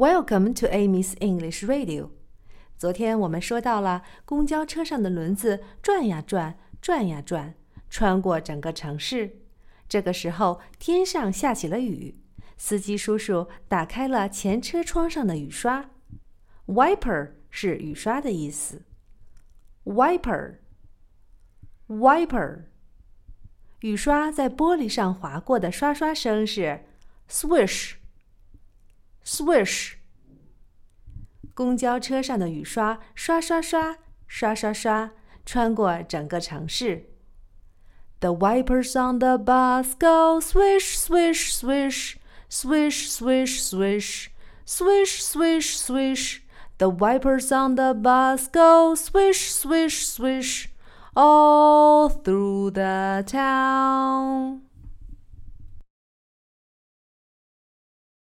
Welcome to Amy's English Radio。昨天我们说到了公交车上的轮子转呀转，转呀转，穿过整个城市。这个时候，天上下起了雨，司机叔叔打开了前车窗上的雨刷。Wiper 是雨刷的意思。Wiper，wiper。雨刷在玻璃上划过的刷刷声是 swish Swish！。公交车上的雨刷刷刷刷，刷刷刷，穿过整个城市。The wipers on the bus go swish, swish, swish, swish, swish, swish, swish, swish, swish. The wipers on the bus go swish, swish, swish all through the town.